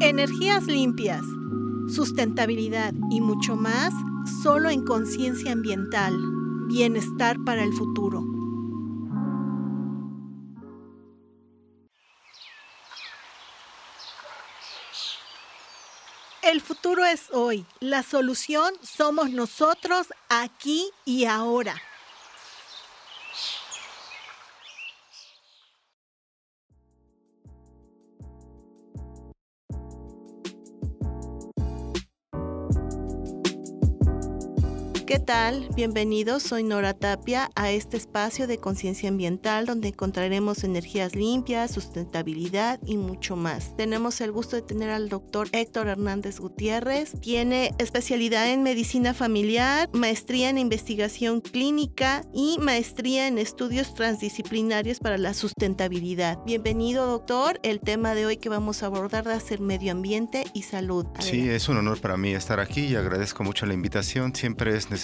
Energías limpias, sustentabilidad y mucho más solo en conciencia ambiental. Bienestar para el futuro. El futuro es hoy. La solución somos nosotros aquí y ahora. ¿Qué tal? Bienvenidos, soy Nora Tapia a este espacio de conciencia ambiental donde encontraremos energías limpias, sustentabilidad y mucho más. Tenemos el gusto de tener al doctor Héctor Hernández Gutiérrez. Tiene especialidad en medicina familiar, maestría en investigación clínica y maestría en estudios transdisciplinarios para la sustentabilidad. Bienvenido, doctor. El tema de hoy que vamos a abordar va a ser medio ambiente y salud. Sí, es un honor para mí estar aquí y agradezco mucho la invitación. Siempre es necesario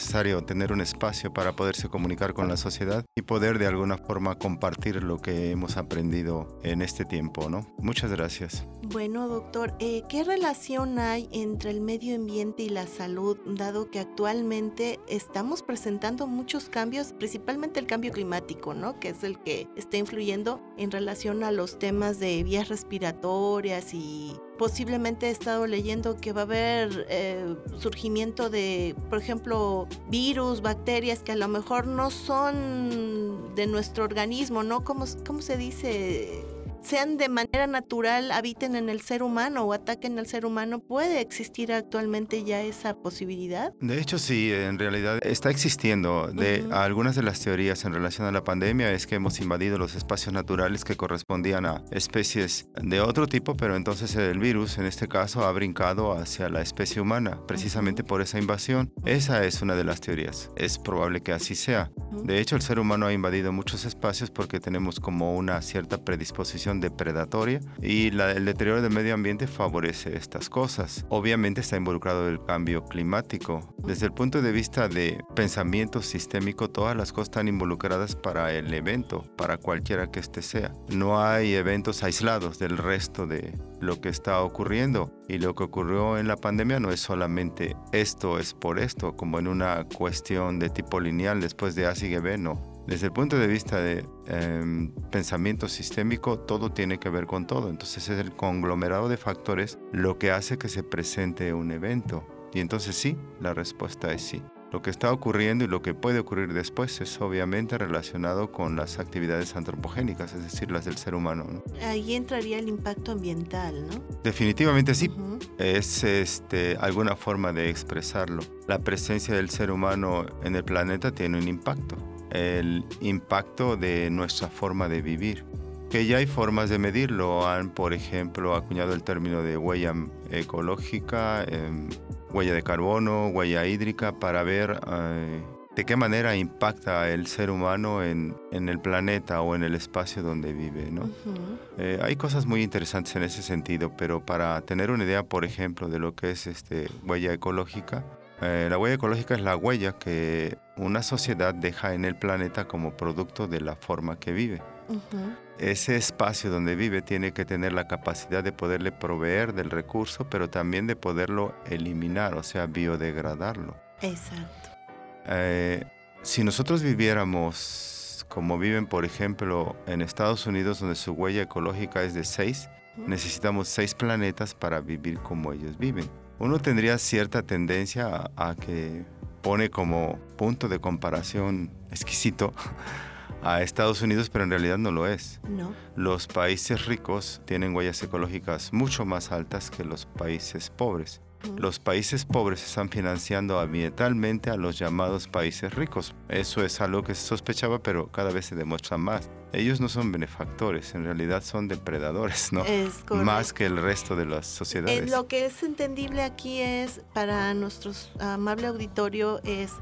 tener un espacio para poderse comunicar con la sociedad y poder de alguna forma compartir lo que hemos aprendido en este tiempo, ¿no? Muchas gracias. Bueno, doctor, eh, ¿qué relación hay entre el medio ambiente y la salud, dado que actualmente estamos presentando muchos cambios, principalmente el cambio climático, ¿no? Que es el que está influyendo en relación a los temas de vías respiratorias y posiblemente he estado leyendo que va a haber eh, surgimiento de, por ejemplo, virus, bacterias que a lo mejor no son de nuestro organismo, ¿no? ¿Cómo, cómo se dice? Sean de manera natural, habiten en el ser humano o ataquen al ser humano, ¿puede existir actualmente ya esa posibilidad? De hecho, sí, en realidad está existiendo. De algunas de las teorías en relación a la pandemia es que hemos invadido los espacios naturales que correspondían a especies de otro tipo, pero entonces el virus, en este caso, ha brincado hacia la especie humana, precisamente por esa invasión. Esa es una de las teorías. Es probable que así sea. De hecho, el ser humano ha invadido muchos espacios porque tenemos como una cierta predisposición depredatoria y el deterioro del medio ambiente favorece estas cosas. Obviamente está involucrado el cambio climático. Desde el punto de vista de pensamiento sistémico, todas las cosas están involucradas para el evento, para cualquiera que este sea. No hay eventos aislados del resto de lo que está ocurriendo. Y lo que ocurrió en la pandemia no es solamente esto es por esto, como en una cuestión de tipo lineal después de A sigue B, no desde el punto de vista de em, pensamiento sistémico, todo tiene que ver con todo. Entonces es el conglomerado de factores lo que hace que se presente un evento. Y entonces sí, la respuesta es sí. Lo que está ocurriendo y lo que puede ocurrir después es obviamente relacionado con las actividades antropogénicas, es decir, las del ser humano. Ahí entraría el impacto ambiental, ¿no? Definitivamente sí. Es este, alguna forma de expresarlo. La presencia del ser humano en el planeta tiene un impacto el impacto de nuestra forma de vivir. Que ya hay formas de medirlo. Han, por ejemplo, acuñado el término de huella ecológica, em, huella de carbono, huella hídrica, para ver eh, de qué manera impacta el ser humano en, el planeta o en el espacio donde vive. ¿no? Eh, hay cosas muy interesantes en ese sentido, pero para tener una idea, por ejemplo, de lo que es este, huella ecológica, eh, la huella ecológica es la huella que una sociedad deja en el planeta como producto de la forma que vive. Ese espacio donde vive tiene que tener la capacidad de poderle proveer del recurso, pero también de poderlo eliminar, o sea, biodegradarlo. Exacto. Eh, si nosotros viviéramos como viven, por ejemplo, en Estados Unidos, donde su huella ecológica es de seis, necesitamos seis planetas para vivir como ellos viven uno tendría cierta tendencia a, que pone como punto de comparación exquisito a Estados Unidos, pero en realidad no lo es. No. Los países ricos tienen huellas ecológicas mucho más altas que los países pobres. Los países pobres están financiando ambientalmente a los llamados países ricos. Eso es algo que se sospechaba, pero cada vez se demuestra más. Ellos no son benefactores, en realidad son depredadores, ¿no? Es más que el resto de las sociedades. Eh, lo que es entendible aquí es, para nuestro amable auditorio, es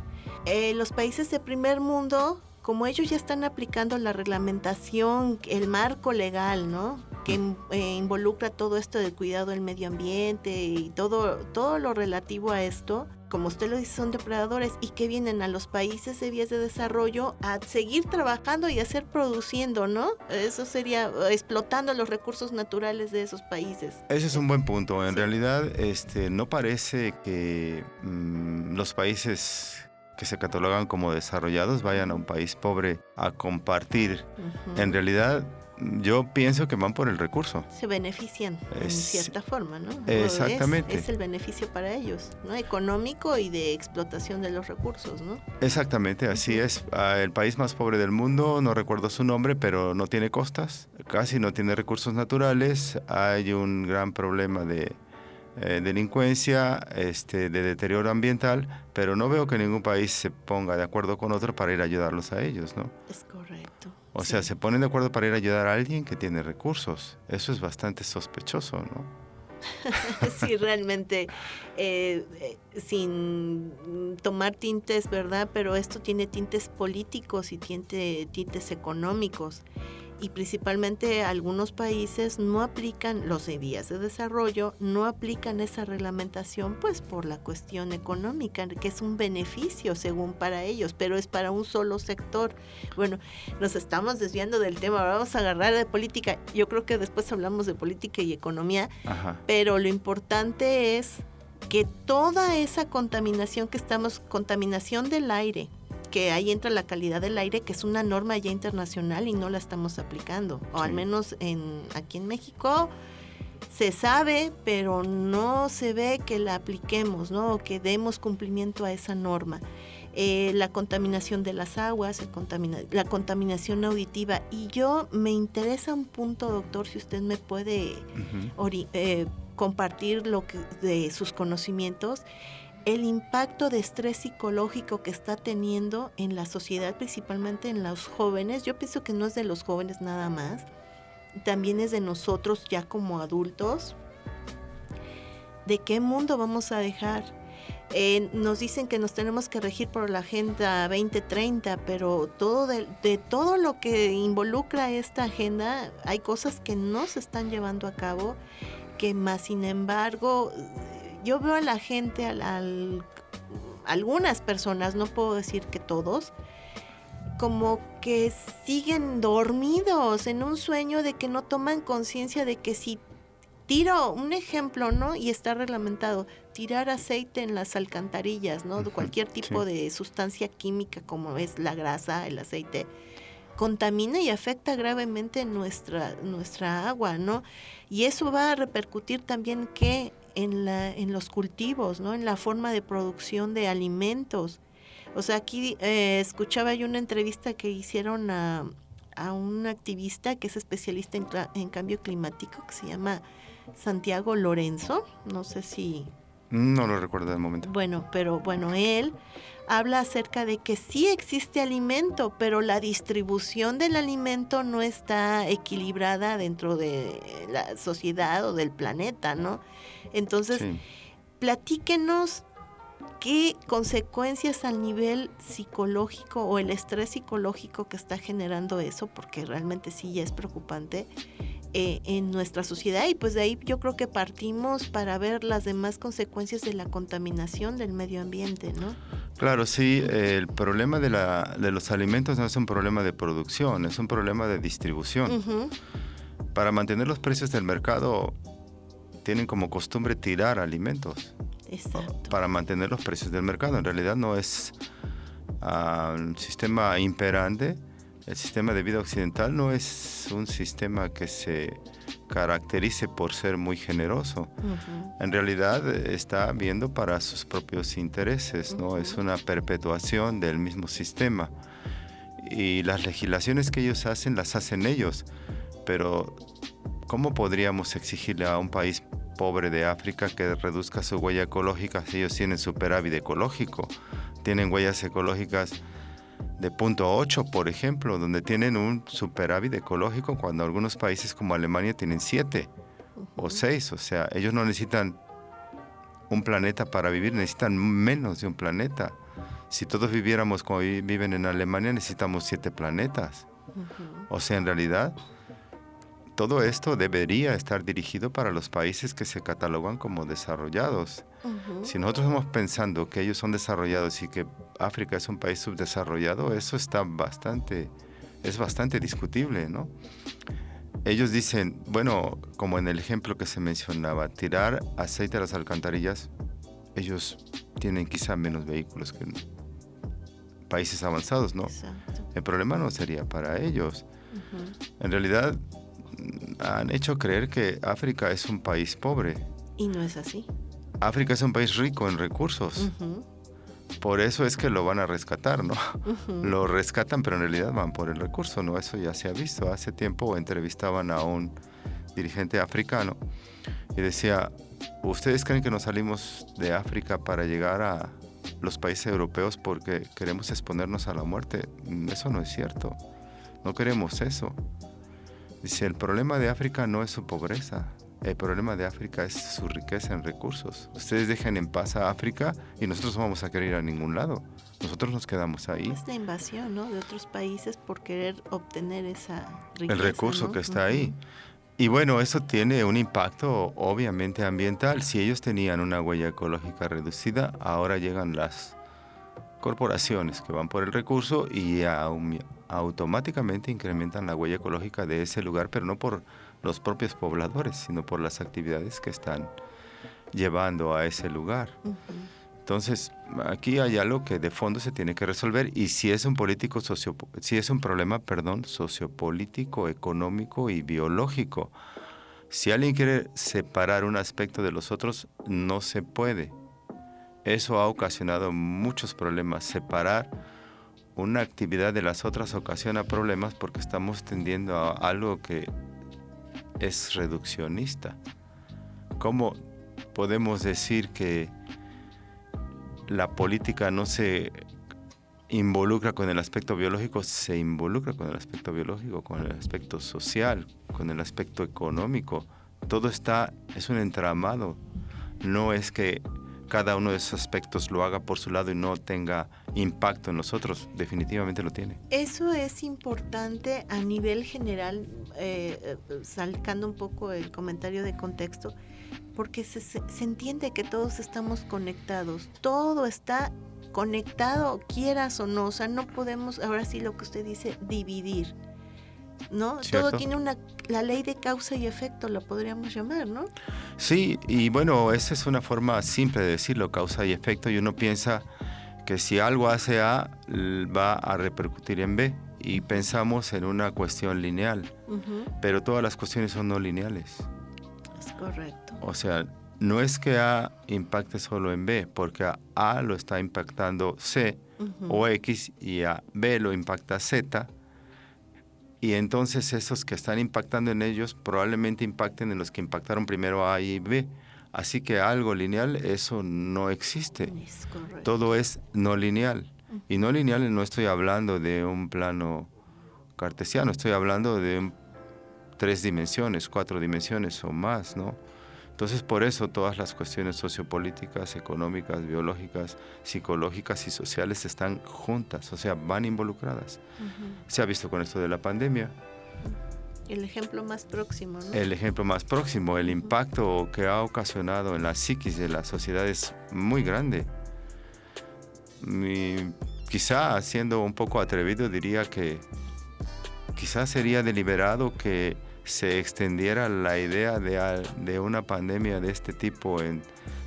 eh, los países de primer mundo como ellos ya están aplicando la reglamentación, el marco legal, ¿no? Que eh, involucra todo esto del cuidado del medio ambiente y todo, todo lo relativo a esto, como usted lo dice, son depredadores y que vienen a los países de vías de desarrollo a seguir trabajando y a seguir produciendo, ¿no? Eso sería explotando los recursos naturales de esos países. Ese es un buen punto. En realidad, este, no parece que mm, los países que se catalogan como desarrollados vayan a un país pobre a compartir. En realidad, yo pienso que van por el recurso. Se benefician en cierta forma, ¿no? Exactamente. Es, el beneficio para ellos, ¿no? Económico y de explotación de los recursos, ¿no? Exactamente, así es. Ah, el país más pobre del mundo, no recuerdo su nombre, pero no tiene costas, casi no tiene recursos naturales, hay un gran problema de eh, delincuencia, este, de deterioro ambiental, pero no veo que ningún país se ponga de acuerdo con otro para ir a ayudarlos a ellos, ¿no? Es correcto. O sea, se ponen de acuerdo para ir a ayudar a alguien que tiene recursos. Eso es bastante sospechoso, ¿no? sí, realmente, eh, eh, sin tomar tintes, ¿verdad? Pero esto tiene tintes políticos y tiene tintes económicos y principalmente algunos países no aplican los de vías de desarrollo, no aplican esa reglamentación pues por la cuestión económica, que es un beneficio según para ellos, pero es para un solo sector. Bueno, nos estamos desviando del tema, vamos a agarrar de política. Yo creo que después hablamos de política y economía, pero lo importante es que toda esa contaminación que estamos, contaminación del aire, que ahí entra la calidad del aire, que es una norma ya internacional y no la estamos aplicando. O al menos en, aquí en México se sabe, pero no se ve que la apliquemos, ¿no? O que demos cumplimiento a esa norma. Eh, la contaminación de las aguas, la contaminación auditiva. Y yo me interesa un punto, doctor, si usted me puede eh, compartir lo que, de sus conocimientos el impacto de estrés psicológico que está teniendo en la sociedad, principalmente en los jóvenes. Yo pienso que no es de los jóvenes nada más, también es de nosotros ya como adultos. ¿De qué mundo vamos a dejar? Eh, nos dicen que nos tenemos que regir por la Agenda 2030, pero todo de, de, todo lo que involucra esta agenda, hay cosas que no se están llevando a cabo, que más sin embargo yo veo a la gente, al, algunas personas, no puedo decir que todos, como que siguen dormidos en un sueño de que no toman conciencia de que si tiro un ejemplo, ¿no? Y está reglamentado, tirar aceite en las alcantarillas, ¿no? Cualquier tipo de sustancia química como es la grasa, el aceite, contamina y afecta gravemente nuestra, nuestra agua, ¿no? Y eso va a repercutir también que en, la, en los cultivos, ¿no? en la forma de producción de alimentos. O sea, aquí eh, escuchaba yo una entrevista que hicieron a, a un activista que es especialista en, en, cambio climático, que se llama Santiago Lorenzo. No sé si... No lo recuerdo de momento. Bueno, pero bueno, él habla acerca de que sí existe alimento, pero la distribución del alimento no está equilibrada dentro de la sociedad o del planeta, ¿no? Entonces, platíquenos qué consecuencias al nivel psicológico o el estrés psicológico que está generando eso, porque realmente sí ya es preocupante eh, en nuestra sociedad y pues de ahí yo creo que partimos para ver las demás consecuencias de la contaminación del medio ambiente, ¿no? Claro, sí, el problema de, la, de los alimentos no es un problema de producción, es un problema de distribución. Para mantener los precios del mercado tienen como costumbre tirar alimentos Exacto. para mantener los precios del mercado. En realidad no es ah, un sistema imperante. El sistema de vida occidental no es un sistema que se caracterice por ser muy generoso. En realidad está viendo para sus propios intereses, ¿no? Es una perpetuación del mismo sistema. Y las legislaciones que ellos hacen las hacen ellos, pero ¿cómo podríamos exigirle a un país pobre de África que reduzca su huella ecológica si ellos tienen superávit ecológico? Tienen huellas ecológicas de punto 8, por ejemplo, donde tienen un superávit ecológico cuando algunos países como Alemania tienen 7 o 6. O sea, ellos no necesitan un planeta para vivir, necesitan menos de un planeta. Si todos viviéramos como viven en Alemania, necesitamos siete planetas. O sea, en realidad, todo esto debería estar dirigido para los países que se catalogan como desarrollados. Si nosotros estamos pensando que ellos son desarrollados y que África es un país subdesarrollado, eso está bastante, es bastante discutible, ¿no? Ellos dicen, bueno, como en el ejemplo que se mencionaba, tirar aceite a las alcantarillas, ellos tienen quizá menos vehículos que países avanzados, ¿no? El problema no sería para ellos. En realidad, han hecho creer que África es un país pobre. Y no es así. África es un país rico en recursos. Por eso es que lo van a rescatar, ¿no? Lo rescatan, pero en realidad van por el recurso, ¿no? Eso ya se ha visto. Hace tiempo entrevistaban a un dirigente africano y decía, ¿ustedes creen que nos salimos de África para llegar a los países europeos porque queremos exponernos a la muerte? Eso no es cierto. No queremos eso. Dice, el problema de África no es su pobreza, el problema de África es su riqueza en recursos. Ustedes dejen en paz a África y nosotros no vamos a querer ir a ningún lado. Nosotros nos quedamos ahí. Esta invasión ¿no? de otros países por querer obtener esa riqueza. El recurso que está ahí. Y bueno, eso tiene un impacto obviamente ambiental. Si ellos tenían una huella ecológica reducida, ahora llegan las corporaciones que van por el recurso y automáticamente incrementan la huella ecológica de ese lugar, pero no por los propios pobladores, sino por las actividades que están llevando a ese lugar. Entonces, aquí hay algo que de fondo se tiene que resolver y si es un político socio, si es un problema, perdón, sociopolítico, económico y biológico. Si alguien quiere separar un aspecto de los otros, no se puede. Eso ha ocasionado muchos problemas. Separar una actividad de las otras ocasiona problemas porque estamos tendiendo a algo que es reduccionista. ¿Cómo podemos decir que la política no se involucra con el aspecto biológico? Se involucra con el aspecto biológico, con el aspecto social, con el aspecto económico. Todo está, es un entramado. No es que cada uno de esos aspectos lo haga por su lado y no tenga impacto en nosotros. Definitivamente lo tiene. Eso es importante a nivel general, eh, eh, salcando un poco el comentario de contexto, porque se, se entiende que todos estamos conectados, todo está conectado, quieras o no, o sea, no podemos, ahora sí lo que usted dice, dividir ¿no? Todo tiene una, la ley de causa y efecto, lo podríamos llamar, ¿no? Sí, y bueno, esa es una forma simple de decirlo, causa y efecto, y uno piensa que si algo hace A, va a repercutir en B, y pensamos en una cuestión lineal, pero todas las cuestiones son no lineales. Es correcto. O sea, no es que A impacte solo en B, porque a A lo está impactando C o X y a B lo impacta Z, y entonces esos que están impactando en ellos probablemente impacten en los que impactaron primero A y B. Así que algo lineal, eso no existe. Todo es no lineal. Y no lineal no estoy hablando de un plano cartesiano, estoy hablando de tres dimensiones, cuatro dimensiones o más, ¿no? Entonces, por eso todas las cuestiones sociopolíticas, económicas, biológicas, psicológicas y sociales están juntas, o sea, van involucradas. Se ha visto con esto de la pandemia. El ejemplo más próximo, ¿no? El ejemplo más próximo, el impacto que ha ocasionado en la psiquis de la sociedad es muy grande. quizá siendo un poco atrevido diría que quizá sería deliberado que se extendiera la idea de, de, una pandemia de este tipo en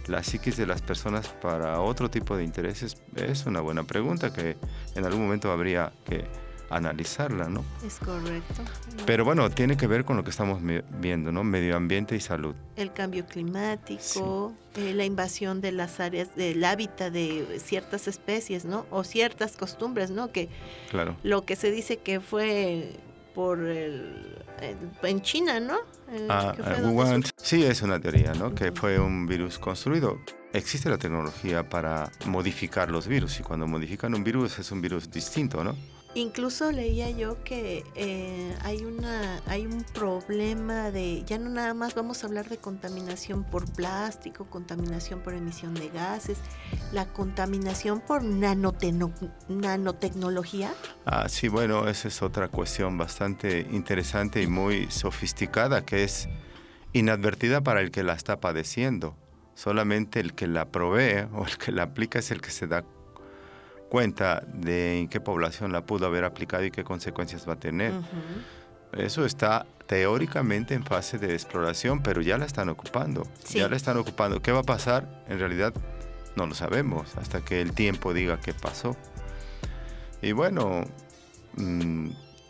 la psiquis de las personas para otro tipo de intereses, es una buena pregunta que en algún momento habría que analizarla, ¿no? Es correcto. Pero bueno, tiene que ver con lo que estamos viendo, ¿no? Medio ambiente y salud. El cambio climático, eh, la invasión de las áreas del hábitat de ciertas especies, ¿no? O ciertas costumbres, ¿no? Que claro. lo que se dice que fue por el, en China, ¿no? Ah, ah, sí, es una teoría, ¿no? Que fue un virus construido. Existe la tecnología para modificar los virus y cuando modifican un virus es un virus distinto, ¿no? Incluso leía yo que eh, hay una hay un problema de ya no nada más vamos a hablar de contaminación por plástico, contaminación por emisión de gases, la contaminación por nanotecnología. Ah, sí, bueno, esa es otra cuestión bastante interesante y muy sofisticada que es inadvertida para el que la está padeciendo. Solamente el que la provee o el que la aplica es el que se da cuenta de en qué población la pudo haber aplicado y qué consecuencias va a tener. Eso está teóricamente en fase de exploración, pero ya la están ocupando. Ya la están ocupando. ¿Qué va a pasar? En realidad no lo sabemos hasta que el tiempo diga qué pasó. Y bueno, mm,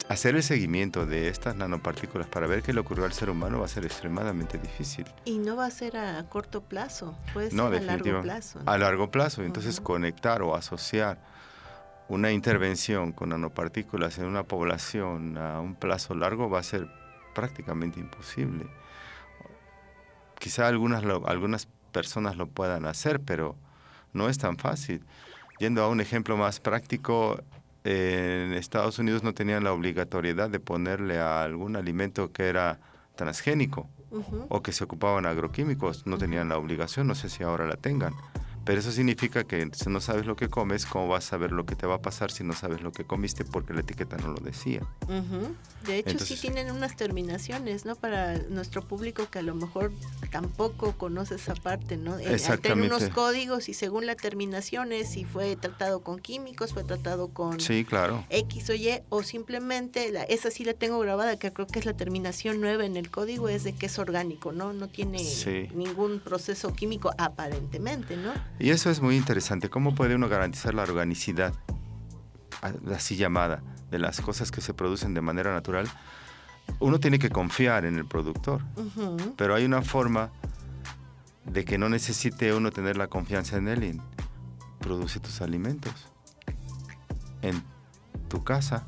hacer el seguimiento de estas nanopartículas para ver qué le ocurrió al ser humano va a ser extremadamente difícil. Y no va a ser a corto plazo, puede ser a largo plazo. A largo plazo, entonces conectar o asociar una intervención con nanopartículas en una población a un plazo largo va a ser prácticamente imposible. Quizá algunas, algunas personas lo puedan hacer, pero no es tan fácil. Yendo a un ejemplo más práctico, en Estados Unidos no tenían la obligatoriedad de ponerle a algún alimento que era transgénico o que se ocupaban agroquímicos, no tenían la obligación, no sé si ahora la tengan. Pero eso significa que si no sabes lo que comes, ¿cómo vas a saber lo que te va a pasar si no sabes lo que comiste porque la etiqueta no lo decía? De hecho, sí tienen unas terminaciones, ¿no? Para nuestro público que a lo mejor tampoco conoce esa parte, ¿no? Eh, Tienen unos códigos y según la terminación es si fue tratado con químicos, fue tratado con sí, claro. X o Y, o simplemente, la, esa sí la tengo grabada, que creo que es la terminación nueva en el código, es de que es orgánico, ¿no? No tiene ningún proceso químico aparentemente, ¿no? Y eso es muy interesante. ¿Cómo puede uno garantizar la organicidad, así llamada, de las cosas que se producen de manera natural? Uno tiene que confiar en el productor, pero hay una forma de que no necesite uno tener la confianza en él y produce tus alimentos. En tu casa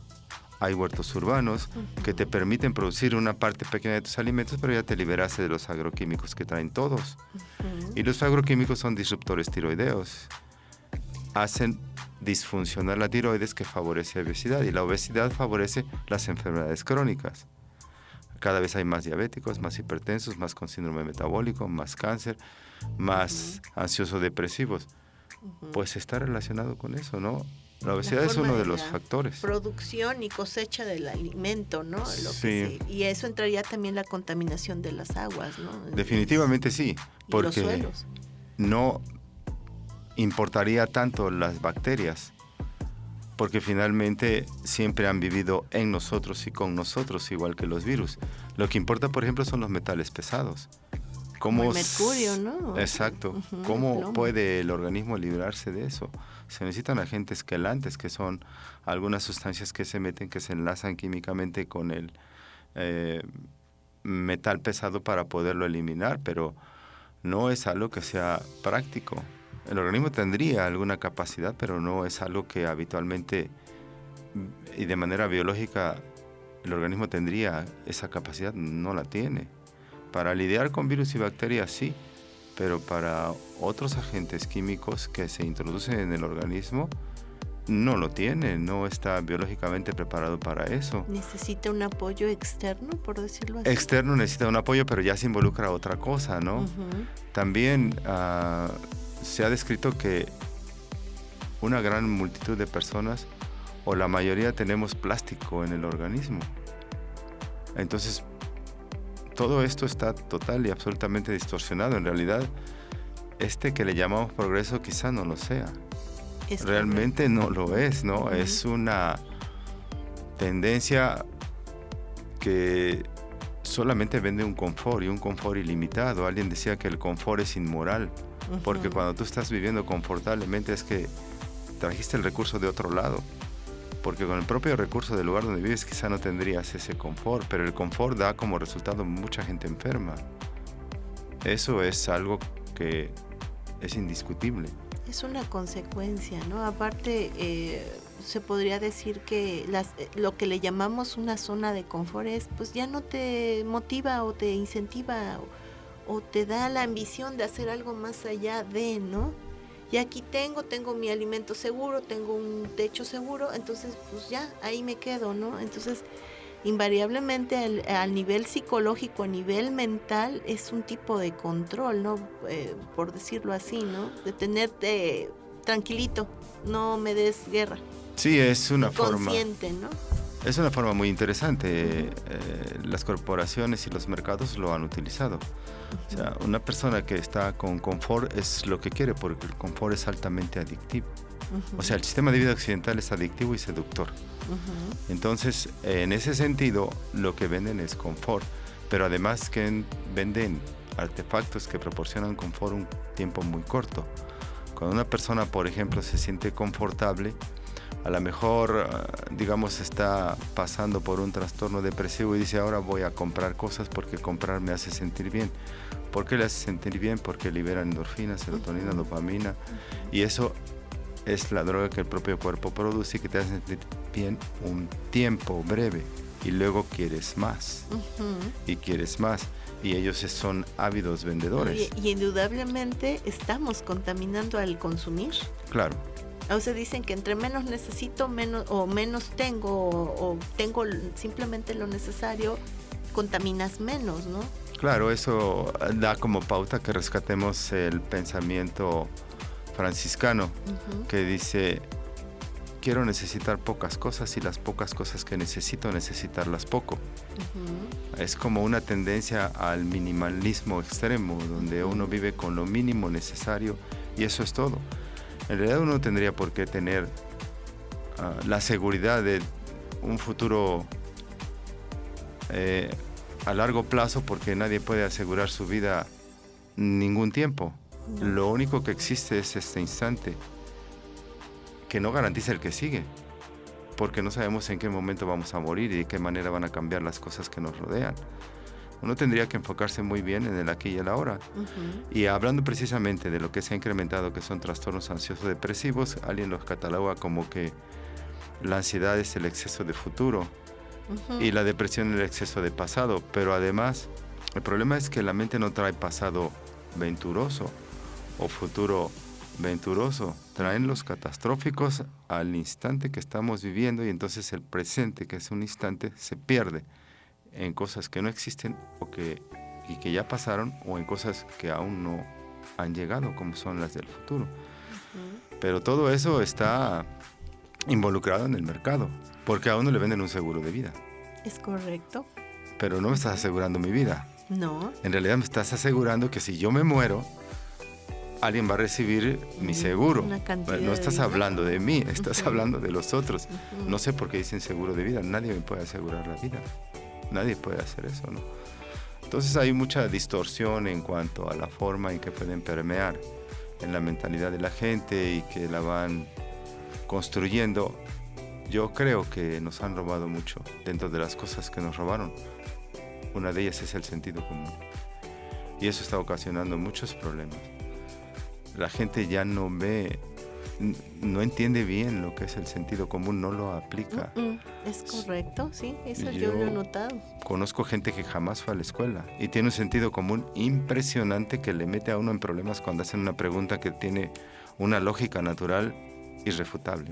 hay huertos urbanos que te permiten producir una parte pequeña de tus alimentos, pero ya te liberaste de los agroquímicos que traen todos. Y los agroquímicos son disruptores tiroideos. Hacen disfuncionar la tiroides que favorece la obesidad y la obesidad favorece las enfermedades crónicas. Cada vez hay más diabéticos, más hipertensos, más con síndrome metabólico, más cáncer, más ansioso-depresivos. Pues está relacionado con eso, ¿no? La obesidad es uno de, los factores. Producción y cosecha del alimento, ¿no? sí. y eso entraría también la contaminación de las aguas, ¿no? Definitivamente sí, porque no importaría tanto las bacterias, porque finalmente siempre han vivido en nosotros y con nosotros, igual que los virus. Lo que importa, por ejemplo, son los metales pesados. ¿Cómo el mercurio, ¿no? Exacto. ¿Cómo puede el organismo librarse de eso? Se necesitan agentes quelantes, que son algunas sustancias que se meten, que se enlazan químicamente con el eh, metal pesado para poderlo eliminar, pero no es algo que sea práctico. El organismo tendría alguna capacidad, pero no es algo que habitualmente y de manera biológica el organismo tendría esa capacidad, no la tiene. Para lidiar con virus y bacterias sí, pero para otros agentes químicos que se introducen en el organismo, no lo tiene, no está biológicamente preparado para eso. Necesita un apoyo externo, por decirlo así. Externo necesita un apoyo, pero ya se involucra otra cosa, ¿no? También ah, se ha descrito que una gran multitud de personas, o la mayoría, tenemos plástico en el organismo. Entonces, todo esto está total y absolutamente distorsionado. En realidad, este que le llamamos progreso quizá no lo sea. Realmente no lo es, ¿no? Es una tendencia que solamente vende un confort y un confort ilimitado. Alguien decía que el confort es inmoral, porque cuando tú estás viviendo confortablemente es que trajiste el recurso de otro lado porque con el propio recurso del lugar donde vives quizá no tendrías ese confort, pero el confort da como resultado mucha gente enferma. Eso es algo que es indiscutible. Es una consecuencia, ¿no? Aparte, eh, se podría decir que las, eh, lo que le llamamos una zona de confort es, pues ya no te motiva o te incentiva o, o te da la ambición de hacer algo más allá de, ¿no? Y aquí tengo, tengo mi alimento seguro, tengo un techo seguro, entonces pues ya, ahí me quedo, ¿no? Entonces, invariablemente al, nivel psicológico, a nivel mental, es un tipo de control, ¿no? Eh, por decirlo así, ¿no? De tenerte tranquilito, no me des guerra. Sí, es una forma. ¿no? Es una forma muy interesante. Eh, las corporaciones y los mercados lo han utilizado. O sea, una persona que está con confort es lo que quiere porque el confort es altamente adictivo. O sea, el sistema de vida occidental es adictivo y seductor. Entonces, en ese sentido, lo que venden es confort, pero además que venden artefactos que proporcionan confort un tiempo muy corto. Cuando una persona, por ejemplo, se siente confortable, a lo mejor, ah, digamos, está pasando por un trastorno depresivo y dice, ahora voy a comprar cosas porque comprar me hace sentir bien. ¿Por qué le hace sentir bien? Porque libera endorfina, serotonina, dopamina. Y eso es la droga que el propio cuerpo produce y que te hace sentir bien un tiempo breve. Y luego quieres más. Y quieres más. Y ellos son ávidos vendedores. Y, y indudablemente estamos contaminando al consumir. Claro. O sea, dicen que entre menos necesito, menos o menos tengo o, tengo simplemente lo necesario, contaminas menos, ¿no? Claro, eso da como pauta que rescatemos el pensamiento franciscano que dice, quiero necesitar pocas cosas y las pocas cosas que necesito necesitarlas poco. Es como una tendencia al minimalismo extremo, donde uno vive con lo mínimo necesario y eso es todo. En realidad uno tendría por qué tener ah, la seguridad de un futuro eh, a largo plazo porque nadie puede asegurar su vida ningún tiempo. Lo único que existe es este instante que no garantiza el que sigue, porque no sabemos en qué momento vamos a morir y de qué manera van a cambiar las cosas que nos rodean uno tendría que enfocarse muy bien en el aquí y el ahora. Y hablando precisamente de lo que se ha incrementado, que son trastornos ansiosos depresivos, alguien los cataloga como que la ansiedad es el exceso de futuro y la depresión el exceso de pasado. Pero además, el problema es que la mente no trae pasado venturoso o futuro venturoso. Traen los catastróficos al instante que estamos viviendo y entonces el presente, que es un instante, se pierde en cosas que no existen o que, y que ya pasaron o en cosas que aún no han llegado, como son las del futuro. Pero todo eso está involucrado en el mercado, porque a uno le venden un seguro de vida. Es correcto. Pero no me estás asegurando mi vida. No. En realidad me estás asegurando que si yo me muero, alguien va a recibir mi seguro. no estás hablando de mí, estás hablando de los otros. No sé por qué dicen seguro de vida, nadie me puede asegurar la vida. Nadie puede hacer eso, ¿no? Entonces hay mucha distorsión en cuanto a la forma en que pueden permear en la mentalidad de la gente y que la van construyendo. Yo creo que nos han robado mucho dentro de las cosas que nos robaron. Una de ellas es el sentido común. Y eso está ocasionando muchos problemas. La gente ya no ve no entiende bien lo que es el sentido común, no lo aplica. es correcto, sí, eso yo, lo he notado. Conozco gente que jamás fue a la escuela y tiene un sentido común impresionante que le mete a uno en problemas cuando hacen una pregunta que tiene una lógica natural irrefutable.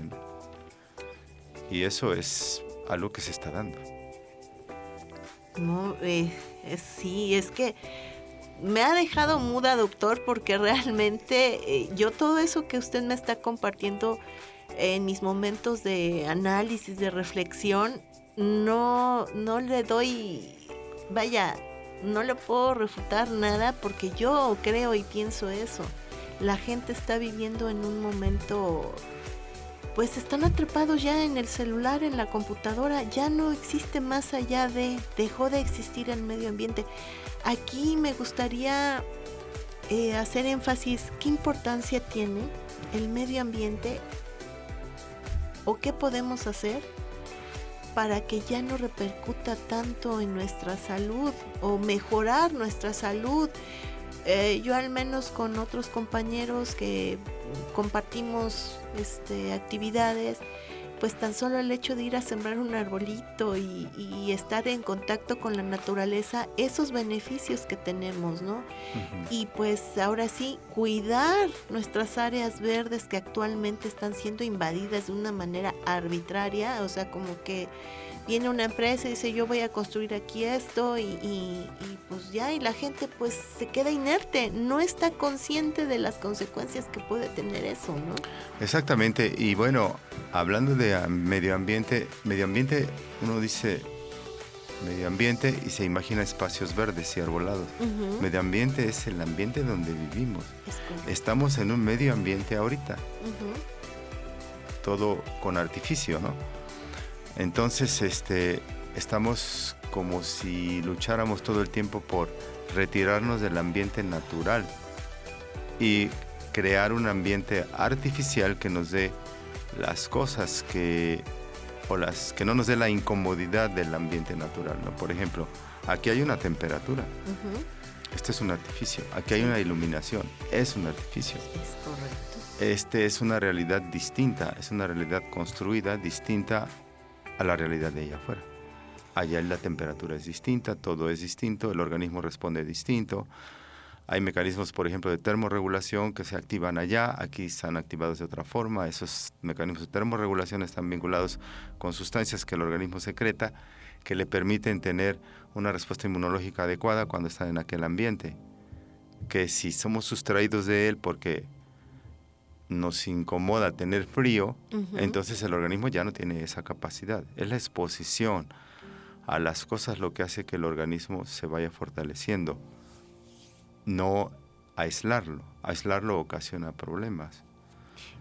Y eso es algo que se está dando. No, eh, sí, es que me ha dejado muda, doctor, porque realmente eh, yo todo eso que usted me está compartiendo en mis momentos de análisis, de reflexión, no, no le doy, vaya, no le puedo refutar nada porque yo creo y pienso eso. La gente está viviendo en un momento, pues están atrapados ya en el celular, en la computadora, ya no existe más allá de, dejó de existir el medio ambiente. Aquí me gustaría eh, hacer énfasis qué importancia tiene el medio ambiente o qué podemos hacer para que ya no repercuta tanto en nuestra salud o mejorar nuestra salud. Eh, yo al menos con otros compañeros que compartimos este, actividades, pues tan solo el hecho de ir a sembrar un arbolito y, estar en contacto con la naturaleza, esos beneficios que tenemos, ¿no? Y pues ahora sí, cuidar nuestras áreas verdes que actualmente están siendo invadidas de una manera arbitraria, o sea, como que viene una empresa y dice yo voy a construir aquí esto y, pues ya y la gente pues se queda inerte, no está consciente de las consecuencias que puede tener eso, ¿no? Exactamente, y bueno, hablando de medio ambiente, medio ambiente uno dice medio ambiente y se imagina espacios verdes y arbolados. Medio ambiente es el ambiente donde vivimos. Estamos en un medio ambiente ahorita. Todo con artificio, ¿no? Entonces, este, estamos como si lucháramos todo el tiempo por retirarnos del ambiente natural y crear un ambiente artificial que nos dé las cosas que o las que no nos dé la incomodidad del ambiente natural, ¿no? Por ejemplo, aquí hay una temperatura. Este es un artificio. Aquí hay una iluminación. Es un artificio. Es correcto. Este es una realidad distinta, es una realidad construida distinta a la realidad de allá afuera. Allá la temperatura es distinta, todo es distinto, el organismo responde distinto. Hay mecanismos, por ejemplo, de termorregulación que se activan allá, aquí están activados de otra forma. Esos mecanismos de termorregulación están vinculados con sustancias que el organismo secreta que le permiten tener una respuesta inmunológica adecuada cuando está en aquel ambiente. Que si somos sustraídos de él porque nos incomoda tener frío, entonces el organismo ya no tiene esa capacidad. Es la exposición a las cosas lo que hace que el organismo se vaya fortaleciendo, no aislarlo. Aislarlo ocasiona problemas.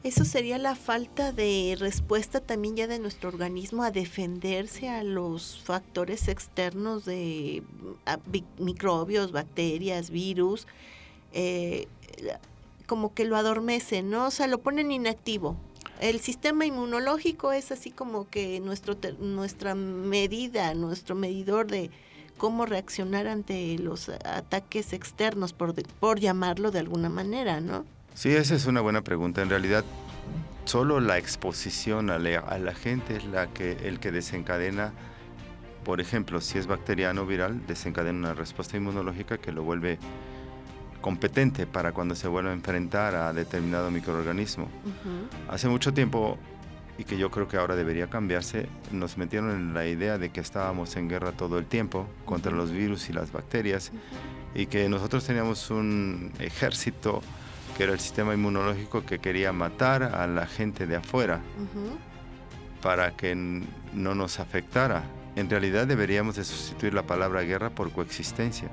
Eso sería la falta de respuesta también ya de nuestro organismo a defenderse a los factores externos de microbios, bacterias, virus. Eh, como que lo adormece, ¿no? O sea, lo ponen inactivo. El sistema inmunológico es así como que nuestro nuestra medida, nuestro medidor de cómo reaccionar ante los ataques externos, por, por llamarlo de alguna manera, ¿no? Sí, esa es una buena pregunta. En realidad, solo la exposición a la, gente es la que, el que desencadena, por ejemplo, si es bacteriano viral, desencadena una respuesta inmunológica que lo vuelve competente para cuando se vuelva a enfrentar a determinado microorganismo. Hace mucho tiempo, y que yo creo que ahora debería cambiarse, nos metieron en la idea de que estábamos en guerra todo el tiempo contra los virus y las bacterias y que nosotros teníamos un ejército que era el sistema inmunológico que quería matar a la gente de afuera para que no nos afectara. En realidad deberíamos de sustituir la palabra guerra por coexistencia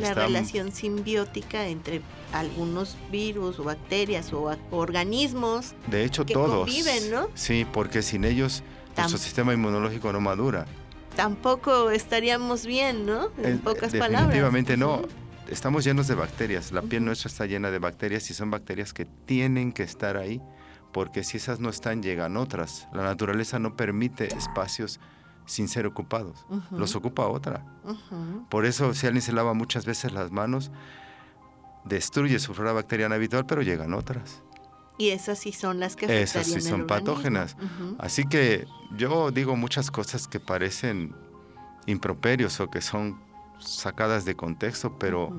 la relación simbiótica entre algunos virus o bacterias o organismos de hecho que todos conviven, ¿no? Sí, porque sin ellos nuestro sistema inmunológico no madura. Tampoco estaríamos bien, ¿no? En pocas palabras. Definitivamente no. Estamos llenos de bacterias. La piel nuestra está llena de bacterias y son bacterias que tienen que estar ahí porque si esas no están llegan otras. La naturaleza no permite espacios sin ser ocupados. Los ocupa otra. Por eso si alguien se lava muchas veces las manos, destruye su flora bacteriana habitual, pero llegan otras. Y esas sí son las que Esas sí son patógenas. Así que yo digo muchas cosas que parecen improperios o que son sacadas de contexto, pero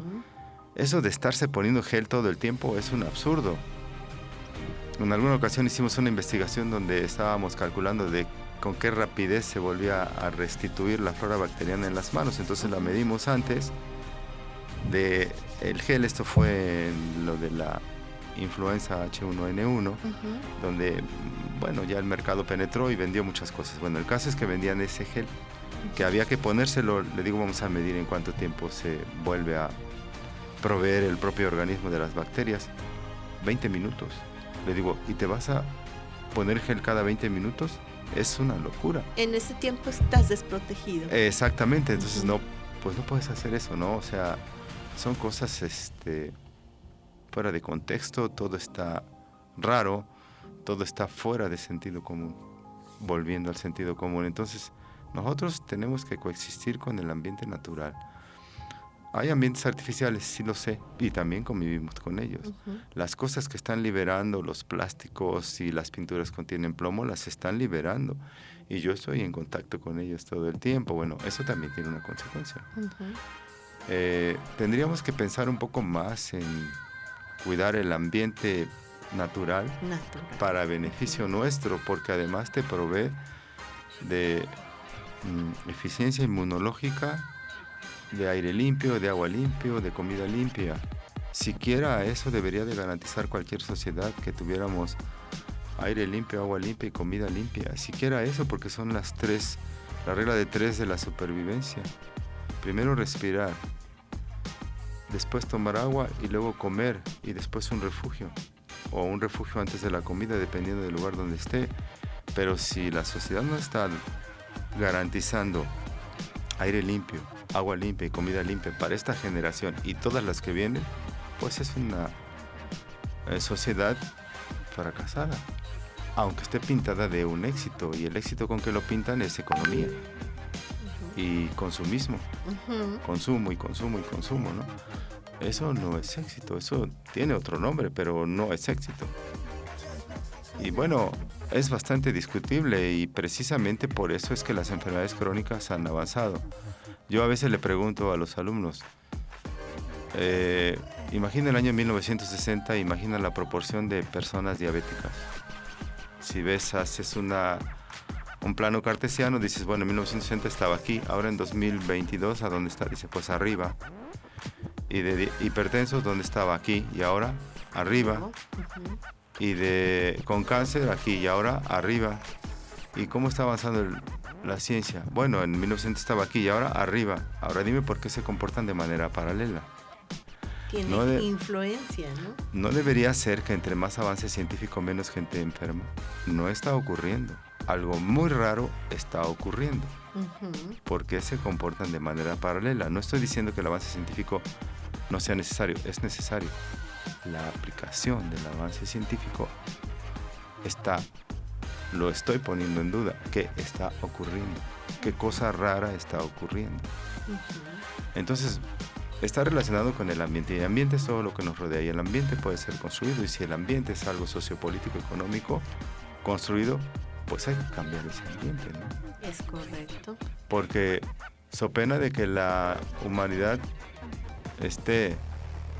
eso de estarse poniendo gel todo el tiempo es un absurdo. En alguna ocasión hicimos una investigación donde estábamos calculando de con qué rapidez se volvía a restituir la flora bacteriana en las manos. Entonces la medimos antes de el gel, esto fue lo de la influenza H1N1, donde bueno, ya el mercado penetró y vendió muchas cosas. Bueno, el caso es que vendían ese gel, que había que ponérselo, le digo, vamos a medir en cuánto tiempo se vuelve a proveer el propio organismo de las bacterias. 20 minutos. Le digo, ¿y te vas a poner gel cada 20 minutos? Es una locura. En ese tiempo estás desprotegido. Exactamente, entonces no, pues no puedes hacer eso, ¿no? O sea, son cosas este, fuera de contexto, todo está raro, todo está fuera de sentido común, volviendo al sentido común. Entonces, nosotros tenemos que coexistir con el ambiente natural. Hay ambientes artificiales, sí lo sé, y también convivimos con ellos. Las cosas que están liberando, los plásticos y las pinturas contienen plomo, las están liberando. Y yo estoy en contacto con ellos todo el tiempo. Bueno, eso también tiene una consecuencia. Eh, tendríamos que pensar un poco más en cuidar el ambiente natural, para beneficio nuestro, porque además te provee de mm, eficiencia inmunológica, de aire limpio, de agua limpio, de comida limpia. Siquiera eso debería de garantizar cualquier sociedad que tuviéramos aire limpio, agua limpia y comida limpia. Siquiera eso porque son las tres, la regla de tres de la supervivencia. Primero respirar, después tomar agua y luego comer y después un refugio o un refugio antes de la comida dependiendo del lugar donde esté. Pero si la sociedad no está garantizando aire limpio, agua limpia y comida limpia para esta generación y todas las que vienen, pues es una eh, sociedad fracasada. Aunque esté pintada de un éxito y el éxito con que lo pintan es economía y consumismo, consumo y consumo y consumo, ¿no? Eso no es éxito, eso tiene otro nombre, pero no es éxito. Y bueno, es bastante discutible y precisamente por eso es que las enfermedades crónicas han avanzado. Yo a veces le pregunto a los alumnos, eh, imagina el año 1960, imagina la proporción de personas diabéticas. Si ves, haces una, un plano cartesiano, dices, bueno, en 1960 estaba aquí, ahora en 2022, ¿a dónde está? Dice, pues arriba y de hipertensos donde estaba aquí y ahora arriba y de con cáncer aquí y ahora arriba y cómo está avanzando la ciencia. Bueno en 1900 estaba aquí y ahora arriba. Ahora dime por qué se comportan de manera paralela. Tiene no influencia no no debería ser que entre más avance científico menos gente enferma. No está ocurriendo. Algo muy raro está ocurriendo. ¿Por qué se comportan de manera paralela? No estoy diciendo que el avance científico no sea necesario, es necesario. La aplicación del avance científico está, lo estoy poniendo en duda, ¿qué está ocurriendo? ¿Qué cosa rara está ocurriendo? Entonces, está relacionado con el ambiente y el ambiente es todo lo que nos rodea y el ambiente puede ser construido y si el ambiente es algo sociopolítico económico construido pues hay que cambiar ese ambiente ¿no? es correcto porque so pena de que la humanidad esté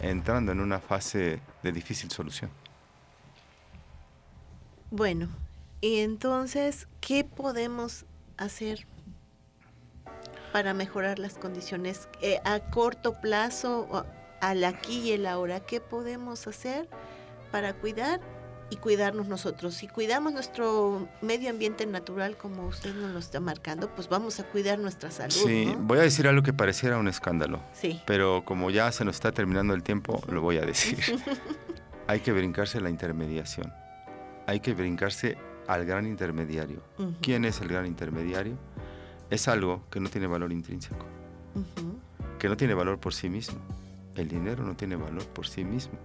entrando en una fase de difícil solución. Bueno, y entonces, ¿qué podemos hacer para mejorar las condiciones eh, a corto plazo, al aquí y el ahora? ¿Qué podemos hacer para cuidar y cuidarnos nosotros. Si cuidamos nuestro medio ambiente natural como usted nos lo está marcando, pues vamos a cuidar nuestra salud. Sí, voy a decir algo que pareciera un escándalo. Sí. Pero como ya se nos está terminando el tiempo, lo voy a decir. Hay que brincarse la intermediación. Hay que brincarse al gran intermediario. ¿Quién es el gran intermediario? Es algo que no tiene valor intrínseco, que no tiene valor por sí mismo. El dinero no tiene valor por sí mismo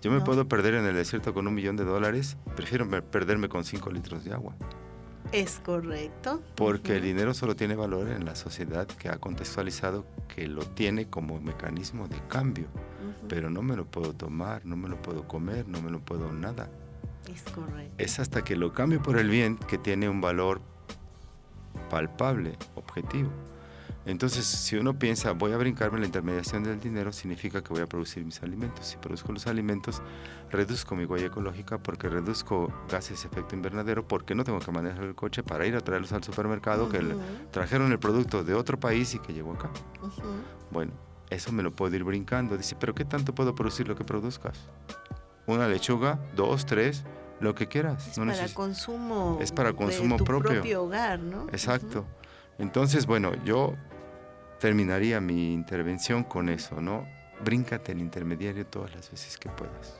yo me puedo perder en el desierto con un millón de dólares, prefiero perderme con cinco litros de agua. Es correcto. Porque el dinero solo tiene valor en la sociedad que ha contextualizado que lo tiene como mecanismo de cambio. Pero no me lo puedo tomar, no me lo puedo comer, no me lo puedo nada. Es correcto. Es hasta que lo cambio por el bien que tiene un valor palpable, objetivo. Entonces, si uno piensa, voy a brincarme la intermediación del dinero, significa que voy a producir mis alimentos. Si produzco los alimentos, reduzco mi huella ecológica porque reduzco gases de efecto invernadero, porque no tengo que manejar el coche para ir a traerlos al supermercado, que trajeron el producto de otro país y que llegó acá. Bueno, eso me lo puedo ir brincando. Dice, pero ¿qué tanto puedo producir lo que produzcas? Una lechuga, dos, tres, lo que quieras. Es para consumo. Es para consumo de tu propio. hogar, ¿no? Exacto. Entonces, bueno, yo terminaría mi intervención con eso, ¿no? Bríncate el intermediario todas las veces que puedas.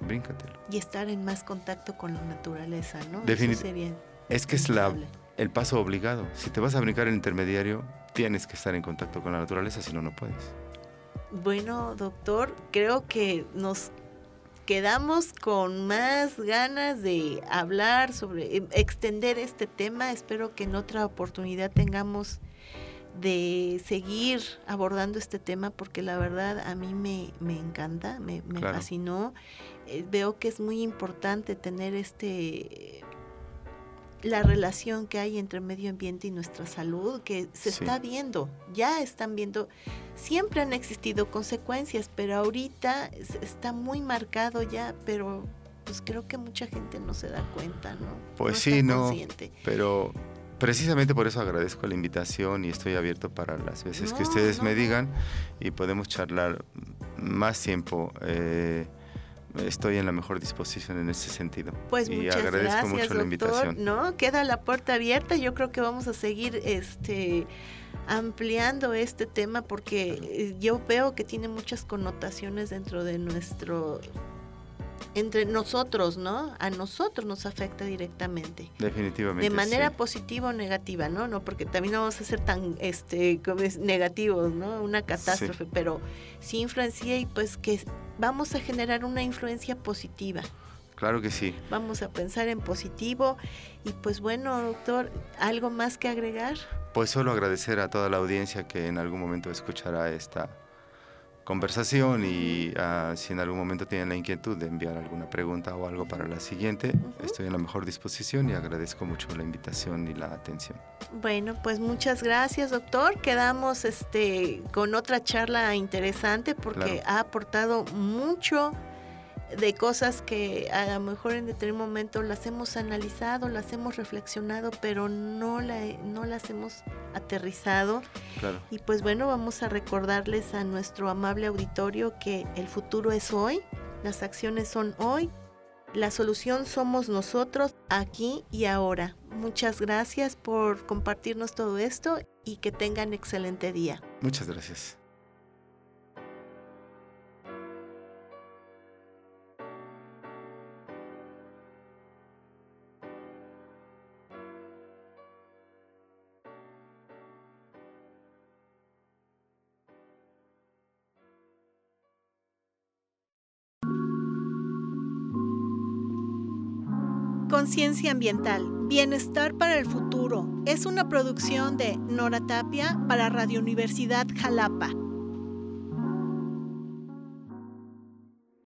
Bríncatelo. Y estar en más contacto con la naturaleza, ¿no? Definitivamente. Es que es la, el paso obligado. Si te vas a brincar el intermediario, tienes que estar en contacto con la naturaleza, si no, no puedes. Bueno, doctor, creo que nos quedamos con más ganas de hablar sobre, extender este tema. Espero que en otra oportunidad tengamos de seguir abordando este tema porque la verdad a mí me, me encanta, me, fascinó. Eh, veo que es muy importante tener este la relación que hay entre medio ambiente y nuestra salud, que se está viendo, ya están viendo, siempre han existido consecuencias, pero ahorita está muy marcado ya, pero pues creo que mucha gente no se da cuenta, ¿no? Pues sí, no, pero precisamente por eso agradezco la invitación y estoy abierto para las veces que ustedes me digan y podemos charlar más tiempo. Eh, estoy en la mejor disposición en ese sentido. Pues y muchas agradezco gracias, mucho doctor. la invitación. No, queda la puerta abierta. Yo creo que vamos a seguir este ampliando este tema porque eh, yo veo que tiene muchas connotaciones dentro de nuestro entre nosotros, ¿no? A nosotros nos afecta directamente. Definitivamente. De manera positiva o negativa, ¿no? No, porque también no vamos a ser tan este negativos, ¿no? Una catástrofe, pero sí influencia y pues que vamos a generar una influencia positiva. Claro que sí. Vamos a pensar en positivo y pues bueno, doctor, ¿algo más que agregar? Pues solo agradecer a toda la audiencia que en algún momento escuchará esta conversación y ah, si en algún momento tienen la inquietud de enviar alguna pregunta o algo para la siguiente, estoy en la mejor disposición y agradezco mucho la invitación y la atención. Bueno, pues muchas gracias, doctor. Quedamos este con otra charla interesante porque ha aportado mucho de cosas que a lo mejor en determinado momento las hemos analizado, las hemos reflexionado, pero no, la, no las hemos aterrizado. Y pues bueno, vamos a recordarles a nuestro amable auditorio que el futuro es hoy, las acciones son hoy, la solución somos nosotros aquí y ahora. Muchas gracias por compartirnos todo esto y que tengan excelente día. Muchas gracias. Conciencia Ambiental, Bienestar para el Futuro. Es una producción de Nora Tapia para Radio Universidad Jalapa.